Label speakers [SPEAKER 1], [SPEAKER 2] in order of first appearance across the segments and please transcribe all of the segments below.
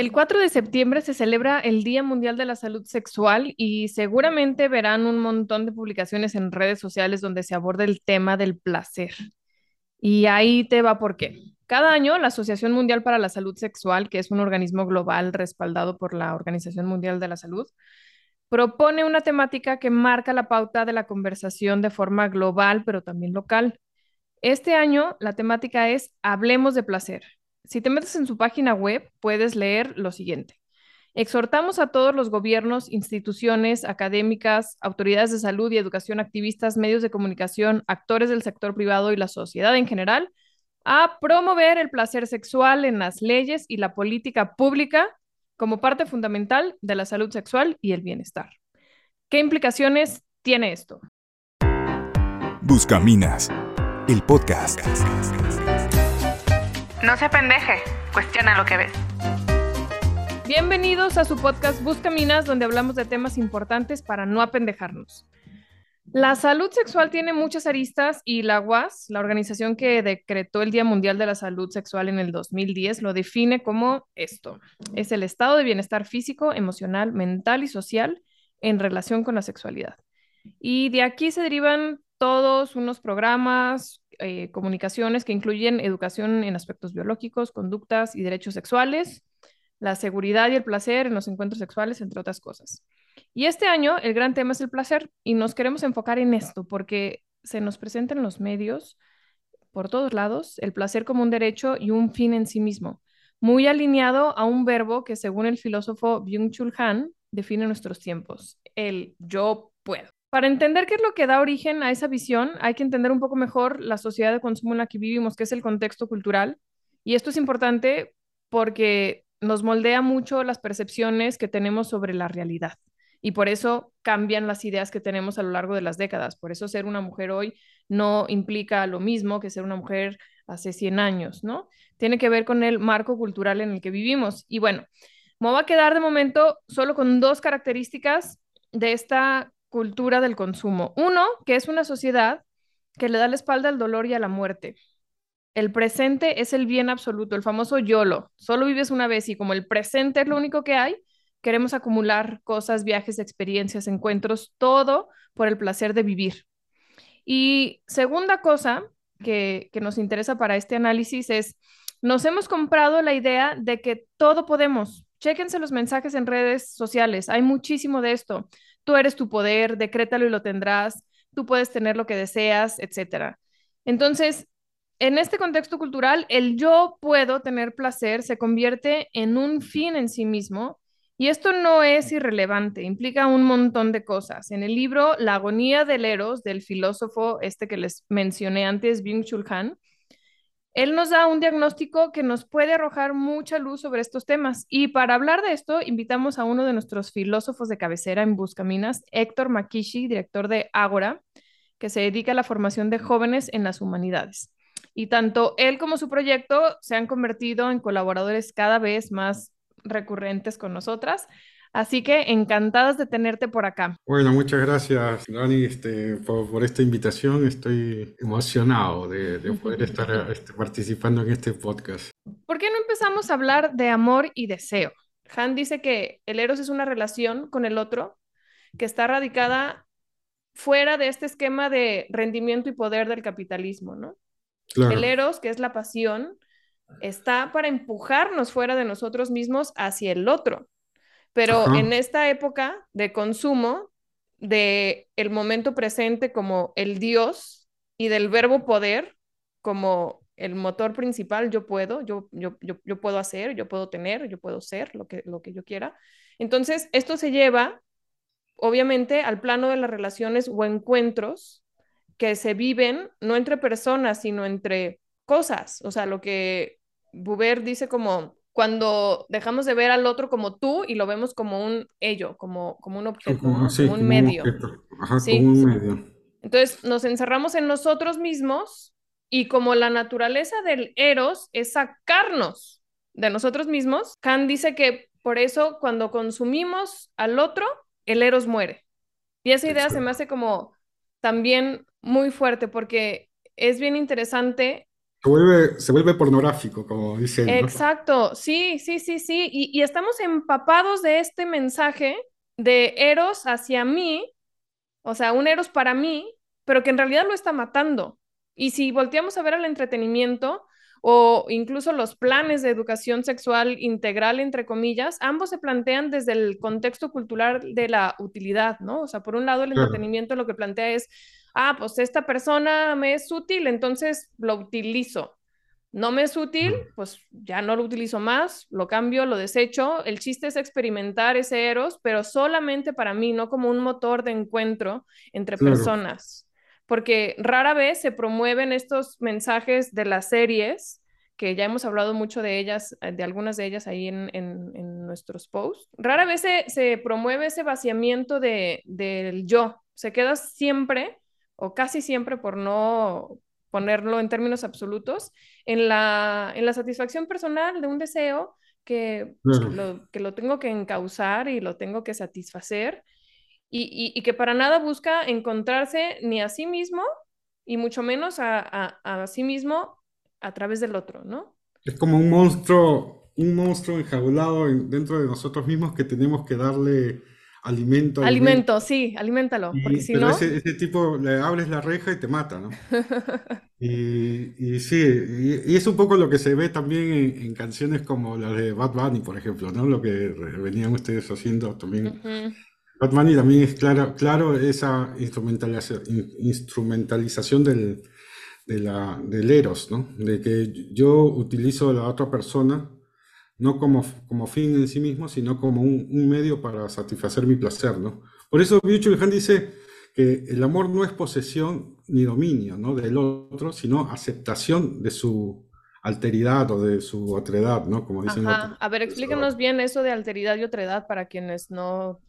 [SPEAKER 1] El 4 de septiembre se celebra el Día Mundial de la Salud Sexual y seguramente verán un montón de publicaciones en redes sociales donde se aborda el tema del placer. Y ahí te va por qué. Cada año, la Asociación Mundial para la Salud Sexual, que es un organismo global respaldado por la Organización Mundial de la Salud, propone una temática que marca la pauta de la conversación de forma global, pero también local. Este año, la temática es Hablemos de placer si te metes en su página web, puedes leer lo siguiente. Exhortamos a todos los gobiernos, instituciones académicas, autoridades de salud y educación, activistas, medios de comunicación, actores del sector privado y la sociedad en general a promover el placer sexual en las leyes y la política pública como parte fundamental de la salud sexual y el bienestar. ¿Qué implicaciones tiene esto?
[SPEAKER 2] Buscaminas, el podcast.
[SPEAKER 3] No se pendeje, cuestiona lo que ves.
[SPEAKER 1] Bienvenidos a su podcast Busca Minas, donde hablamos de temas importantes para no apendejarnos. La salud sexual tiene muchas aristas y la UAS, la organización que decretó el Día Mundial de la Salud Sexual en el 2010, lo define como esto. Es el estado de bienestar físico, emocional, mental y social en relación con la sexualidad. Y de aquí se derivan todos unos programas, eh, comunicaciones que incluyen educación en aspectos biológicos, conductas y derechos sexuales, la seguridad y el placer en los encuentros sexuales, entre otras cosas. Y este año el gran tema es el placer y nos queremos enfocar en esto porque se nos presenta en los medios por todos lados el placer como un derecho y un fin en sí mismo, muy alineado a un verbo que según el filósofo Byung-Chul Han define nuestros tiempos, el yo puedo. Para entender qué es lo que da origen a esa visión, hay que entender un poco mejor la sociedad de consumo en la que vivimos, que es el contexto cultural. Y esto es importante porque nos moldea mucho las percepciones que tenemos sobre la realidad. Y por eso cambian las ideas que tenemos a lo largo de las décadas. Por eso ser una mujer hoy no implica lo mismo que ser una mujer hace 100 años, ¿no? Tiene que ver con el marco cultural en el que vivimos. Y bueno, me voy a quedar de momento solo con dos características de esta cultura del consumo. Uno, que es una sociedad que le da la espalda al dolor y a la muerte. El presente es el bien absoluto, el famoso YOLO. Solo vives una vez y como el presente es lo único que hay, queremos acumular cosas, viajes, experiencias, encuentros, todo por el placer de vivir. Y segunda cosa que, que nos interesa para este análisis es, nos hemos comprado la idea de que todo podemos. Chéquense los mensajes en redes sociales, hay muchísimo de esto tú eres tu poder, decrétalo y lo tendrás, tú puedes tener lo que deseas, etc. Entonces, en este contexto cultural, el yo puedo tener placer se convierte en un fin en sí mismo y esto no es irrelevante, implica un montón de cosas. En el libro La agonía del Eros, del filósofo este que les mencioné antes, Byung-Chul él nos da un diagnóstico que nos puede arrojar mucha luz sobre estos temas. Y para hablar de esto, invitamos a uno de nuestros filósofos de cabecera en Buscaminas, Héctor Makishi, director de Ágora, que se dedica a la formación de jóvenes en las humanidades. Y tanto él como su proyecto se han convertido en colaboradores cada vez más recurrentes con nosotras. Así que encantadas de tenerte por acá.
[SPEAKER 4] Bueno, muchas gracias, Dani, este, por, esta invitación. Estoy emocionado de, poder estar este, participando en este podcast.
[SPEAKER 1] ¿Por qué no empezamos a hablar de amor y deseo? Han dice que el eros es una relación con el otro que está radicada fuera de este esquema de rendimiento y poder del capitalismo, ¿no? El eros, que es la pasión, está para empujarnos fuera de nosotros mismos hacia el otro. Pero en esta época de consumo, de el momento presente como el Dios y del verbo poder como el motor principal, yo puedo, yo, yo, yo, puedo hacer, yo puedo tener, yo puedo ser lo que, lo que yo quiera. Entonces, esto se lleva, obviamente, al plano de las relaciones o encuentros que se viven no entre personas, sino entre cosas. O sea, lo que Buber dice como cuando dejamos de ver al otro como tú y lo vemos como un ello, como, como un objeto, como, un medio. un medio. Entonces nos encerramos en nosotros mismos y como la naturaleza del eros es sacarnos de nosotros mismos, Kant dice que por eso cuando consumimos al otro, el eros muere. Y esa idea se me hace como también muy fuerte porque es bien interesante
[SPEAKER 4] Se vuelve, se vuelve pornográfico, como dice él, ¿no?
[SPEAKER 1] Exacto, sí, sí, sí, sí. Y, y estamos empapados de este mensaje de Eros hacia mí, o sea, un Eros para mí, pero que en realidad lo está matando. Y si volteamos a ver al entretenimiento o incluso los planes de educación sexual integral, entre comillas, ambos se plantean desde el contexto cultural de la utilidad, ¿no? O sea, por un lado, el entretenimiento lo que plantea es, ah, pues esta persona me es útil, entonces lo utilizo. No me es útil, pues ya no lo utilizo más, lo cambio, lo desecho. El chiste es experimentar ese Eros, pero solamente para mí, no como un motor de encuentro entre
[SPEAKER 4] claro,
[SPEAKER 1] personas, porque rara vez se promueven estos mensajes de las series, que ya hemos hablado mucho de ellas, eh, de algunas de ellas ahí en, en- en nuestros posts. Rara vez se, se promueve ese vaciamiento de, del yo, se queda siempre o casi siempre por no ponerlo en términos absolutos en la, en la satisfacción personal de un deseo que, pues, que, lo, que lo tengo que encauzar y lo tengo que satisfacer y, y, y que para nada busca encontrarse ni a sí mismo y mucho menos a, a, a sí mismo a través del otro, ¿no?
[SPEAKER 4] Es como un monstruo, un monstruo enjaulado en- dentro de nosotros mismos que tenemos que darle alimento, alimento.
[SPEAKER 1] Alimento, sí, aliméntalo, porque
[SPEAKER 4] Y,
[SPEAKER 1] si
[SPEAKER 4] pero
[SPEAKER 1] no,
[SPEAKER 4] ese, ese tipo le abres la reja y te mata, ¿no? Y, y sí, y, y es un poco lo que se ve también en, en canciones como la de Bad Bunny, por ejemplo, ¿no? Lo que venían ustedes haciendo también.
[SPEAKER 1] Ujú,
[SPEAKER 4] Bad Bunny también es claro, claro esa instrumentalización, instrumentalización del, de la, del eros, ¿no? De que yo utilizo a la otra persona no como, como fin en sí mismo, sino como un, un medio para satisfacer mi placer, ¿no? Por eso Byung-Chul Han dice que el amor no es posesión ni dominio, ¿no? del otro, sino aceptación de su alteridad o de su otredad, ¿no? Como dicen
[SPEAKER 1] Ajá, a ver,
[SPEAKER 4] pensadores.
[SPEAKER 1] bien eso de alteridad y otredad para quienes no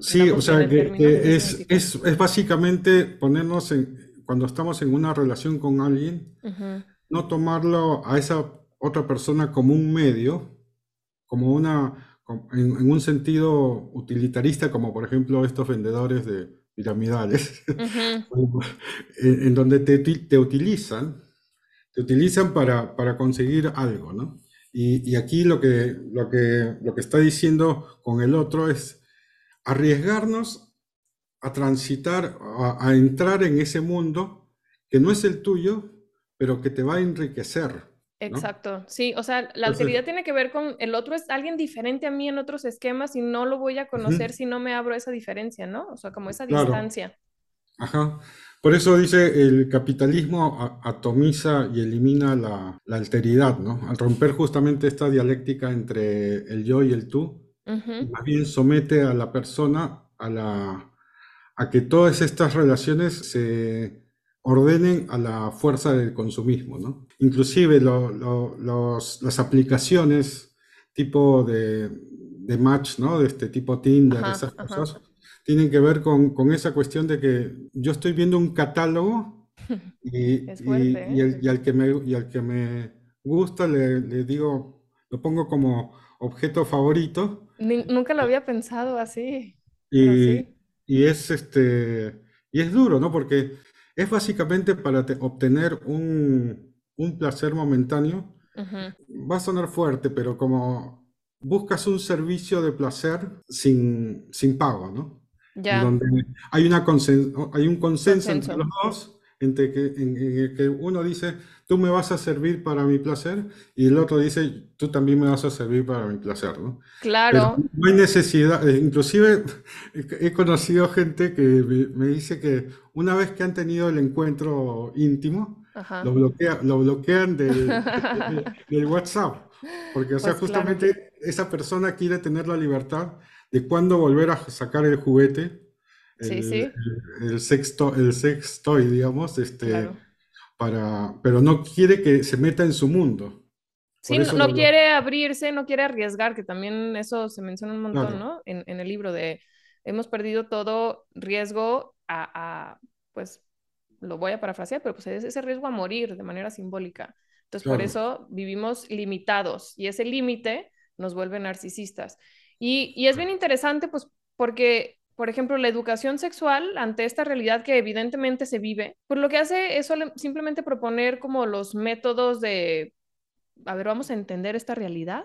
[SPEAKER 4] Sí, o sea, que, es, es, es básicamente ponernos en, cuando estamos en una relación con alguien, no tomarlo a esa otra persona como un medio, como una, en, en un sentido utilitarista, como por ejemplo estos vendedores de piramidales,
[SPEAKER 1] ujú,
[SPEAKER 4] en, en donde te, te utilizan, te utilizan para, para conseguir algo, ¿no? Y, y aquí lo que, lo que, lo que está diciendo con el otro es arriesgarnos a transitar, a, a entrar en ese mundo que no es el tuyo, pero que te va a enriquecer, ¿no?
[SPEAKER 1] Exacto, sí, o sea, la
[SPEAKER 4] Entonces,
[SPEAKER 1] alteridad tiene que ver con el otro es alguien diferente a mí en otros esquemas y no lo voy a conocer si no me abro esa diferencia, ¿no? O sea, como esa
[SPEAKER 4] claro,
[SPEAKER 1] distancia.
[SPEAKER 4] ajá. Por eso dice, el capitalismo atomiza y elimina la, la alteridad, ¿no? Al romper justamente esta dialéctica entre el yo y el tú, más bien somete a la persona a la, a que todas estas relaciones se ordenen a la fuerza del consumismo, ¿no? Inclusive lo- lo- los- las aplicaciones tipo de, de match, ¿no? De este tipo Tinder,
[SPEAKER 1] Ajá,
[SPEAKER 4] esas
[SPEAKER 1] ajá.
[SPEAKER 4] cosas, tienen que ver con, con esa cuestión de que yo estoy viendo un catálogo y,
[SPEAKER 1] fuerte,
[SPEAKER 4] y- y
[SPEAKER 1] ¿eh?
[SPEAKER 4] el- y al que me, y al que me gusta le, le digo, lo pongo como objeto favorito
[SPEAKER 1] Ni- nunca lo había pensado así,
[SPEAKER 4] y, y es este, y es duro, ¿no? Porque es básicamente para te- obtener un, un placer momentáneo.
[SPEAKER 1] Ujú,
[SPEAKER 4] Va a sonar fuerte, pero como buscas un servicio de placer sin, sin pago, ¿no?
[SPEAKER 1] Ya,
[SPEAKER 4] donde hay una hay un consenso entre
[SPEAKER 1] consenso.
[SPEAKER 4] los dos, entre que, en, en el que uno dice, tú me vas a servir para mi placer, y el otro dice, tú también me vas a servir para mi placer, ¿no? Pero
[SPEAKER 1] Claro.
[SPEAKER 4] no hay necesidad, eh, inclusive he conocido gente que me, me dice que una vez que han tenido el encuentro íntimo, lo bloquea, lo bloquean del, de- del WhatsApp, porque o sea,
[SPEAKER 1] Pues claro.
[SPEAKER 4] justamente esa persona quiere tener la libertad de cuándo volver a sacar el juguete, el,
[SPEAKER 1] sí,
[SPEAKER 4] el, el sexto, el sex toy, digamos, este,
[SPEAKER 1] claro.
[SPEAKER 4] para, pero no quiere que se meta en su mundo,
[SPEAKER 1] Sí,
[SPEAKER 4] por
[SPEAKER 1] no, no
[SPEAKER 4] lo
[SPEAKER 1] quiere abrirse, no quiere arriesgar, que también eso se menciona un montón,
[SPEAKER 4] Claro,
[SPEAKER 1] ¿no? En, en el libro de hemos perdido todo riesgo a, a, pues, lo voy a parafrasear, pero pues es ese riesgo a morir de manera simbólica. Entonces, por
[SPEAKER 4] claro,
[SPEAKER 1] eso vivimos limitados y ese límite nos vuelve narcisistas. Y, y es bien interesante, pues, porque por ejemplo, la educación sexual ante esta realidad que evidentemente se vive, pues lo que hace es simplemente proponer como los métodos de, a ver, vamos a entender esta realidad,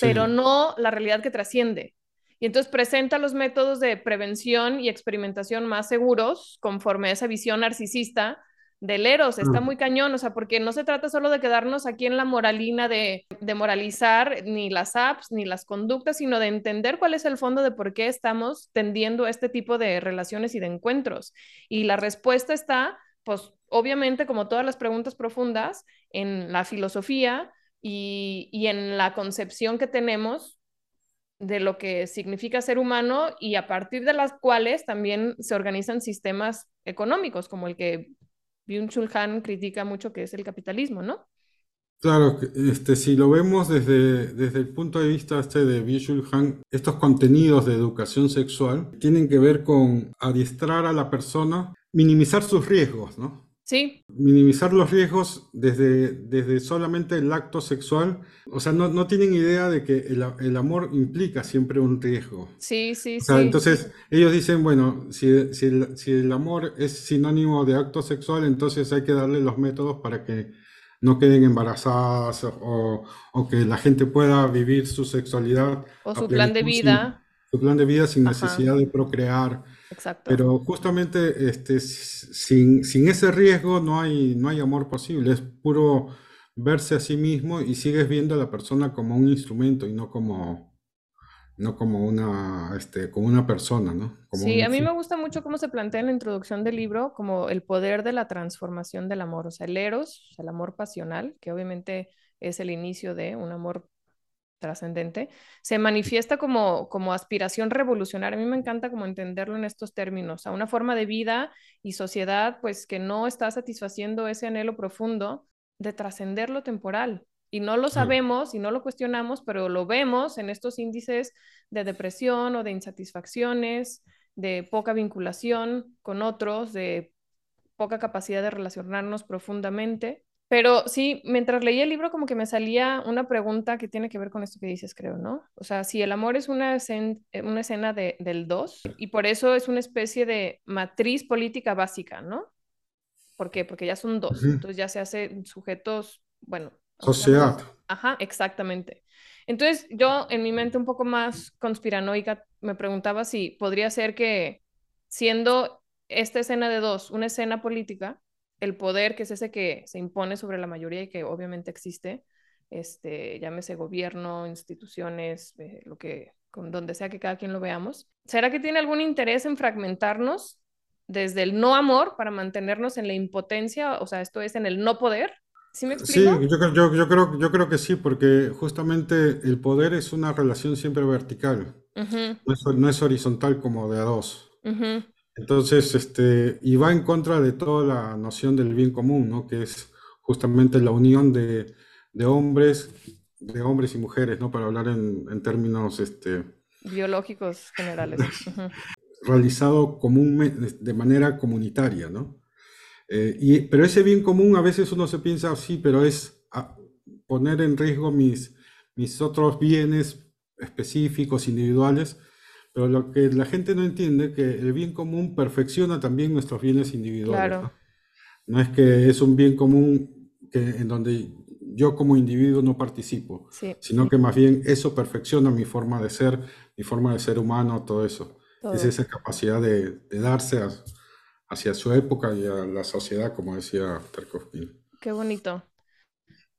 [SPEAKER 1] pero no la realidad que trasciende. Y entonces presenta los métodos de prevención y experimentación más seguros conforme a esa visión narcisista del Eros, está muy cañón, o sea, porque no se trata solo de quedarnos aquí en la moralina de, de, moralizar ni las apps ni las conductas, sino de entender cuál es el fondo de por qué estamos tendiendo este tipo de relaciones y de encuentros. Y la respuesta está, pues, obviamente, como todas las preguntas profundas, en la filosofía y, y en la concepción que tenemos de lo que significa ser humano y a partir de las cuales también se organizan sistemas económicos, como el que Byung-Chul Han critica mucho que es el capitalismo, ¿no?
[SPEAKER 4] Claro, este, si lo vemos desde, desde el punto de vista este de Byung-Chul Han, estos contenidos de educación sexual tienen que ver con adiestrar a la persona, minimizar sus riesgos, ¿no?
[SPEAKER 1] Sí.
[SPEAKER 4] Minimizar los riesgos desde, desde solamente el acto sexual. O sea, no, no tienen idea de que el, el, amor implica siempre un riesgo.
[SPEAKER 1] Sí, sí,
[SPEAKER 4] o sea, Entonces, ellos dicen, bueno, si, si, el, si el amor es sinónimo de acto sexual, entonces hay que darle los métodos para que no queden embarazadas o, o que la gente pueda vivir su sexualidad.
[SPEAKER 1] O su plan de vida.
[SPEAKER 4] Su plan de vida sin necesidad de procrear.
[SPEAKER 1] Exacto.
[SPEAKER 4] Pero justamente este, sin, sin, ese riesgo no hay, no hay amor posible, es puro verse a sí mismo y sigues viendo a la persona como un instrumento y no como, no como, una, este, como una persona, ¿no?
[SPEAKER 1] sí, a mí me gusta mucho cómo se plantea en la introducción del libro como el poder de la transformación del amor, o sea, el eros, el amor pasional, que obviamente es el inicio de un amor trascendente, se manifiesta como, como aspiración revolucionaria. A mí me encanta como entenderlo en estos términos, a una forma de vida y sociedad pues que no está satisfaciendo ese anhelo profundo de trascender lo temporal. Y no lo sabemos y no lo cuestionamos, pero lo vemos en estos índices de depresión o de insatisfacciones, de poca vinculación con otros, de poca capacidad de relacionarnos profundamente. Pero sí, mientras leía el libro como que me salía una pregunta que tiene que ver con esto que dices, creo, ¿no? O sea, si el amor es una, escena, eh, una escena de, del dos y por eso es una especie de matriz política básica, ¿no? ¿Por qué? Porque ya son dos, entonces ya se hacen sujetos, bueno.
[SPEAKER 4] Sociedad.
[SPEAKER 1] Ajá, exactamente. Entonces yo en mi mente un poco más conspiranoica me preguntaba si podría ser que siendo esta escena de dos una escena política, el poder, que es ese que se impone sobre la mayoría y que obviamente existe, este, llámese gobierno, instituciones, eh, lo que, con donde sea que cada quien lo veamos, ¿será que tiene algún interés en fragmentarnos desde el no amor para mantenernos en la impotencia? O sea, esto es en el no poder. ¿Sí me explico?
[SPEAKER 4] Sí, yo, yo, yo creo, yo creo que sí, porque justamente el poder es una relación siempre vertical, no, es, no, es, horizontal como de a dos. Entonces, este, y va en contra de toda la noción del bien común, ¿no? Que es justamente la unión de, hombres, de hombres y mujeres, ¿no? Para hablar en, términos, este,
[SPEAKER 1] biológicos generales.
[SPEAKER 4] realizado de manera comunitaria, ¿no? Eh, y, pero ese bien común a veces uno se piensa, sí, pero es poner en riesgo mis, mis otros bienes específicos, individuales, pero lo que la gente no entiende es que el bien común perfecciona también nuestros bienes individuales. ¿no? ¿no? es que es un bien común que, en donde yo como individuo no participo, sino que más bien eso perfecciona mi forma de ser, mi forma de ser humano, todo eso. Es esa capacidad de, darse hacia su época y a la sociedad, como decía Tarkovsky.
[SPEAKER 1] Qué bonito.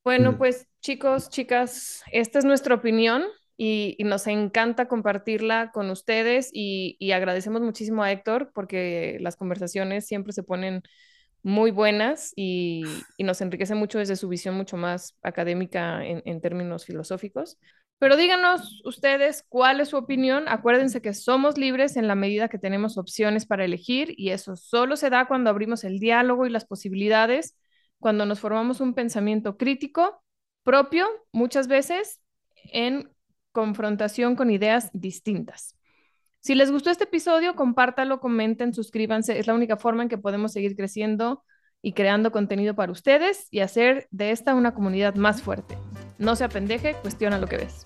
[SPEAKER 1] Bueno, mm. pues chicos, chicas, esta es nuestra opinión y, nos encanta compartirla con ustedes y, agradecemos muchísimo a Héctor porque las conversaciones siempre se ponen muy buenas y, nos enriquece mucho desde su visión mucho más académica en, en términos filosóficos. Pero díganos ustedes cuál es su opinión. Acuérdense que somos libres en la medida que tenemos opciones para elegir y eso solo se da cuando abrimos el diálogo y las posibilidades, cuando nos formamos un pensamiento crítico propio, muchas veces en confrontación con ideas distintas. Si les gustó este episodio, compártalo, comenten, suscríbanse. Es la única forma en que podemos seguir creciendo y creando contenido para ustedes y hacer de esta una comunidad más fuerte. No se apendeje, cuestiona lo que ves.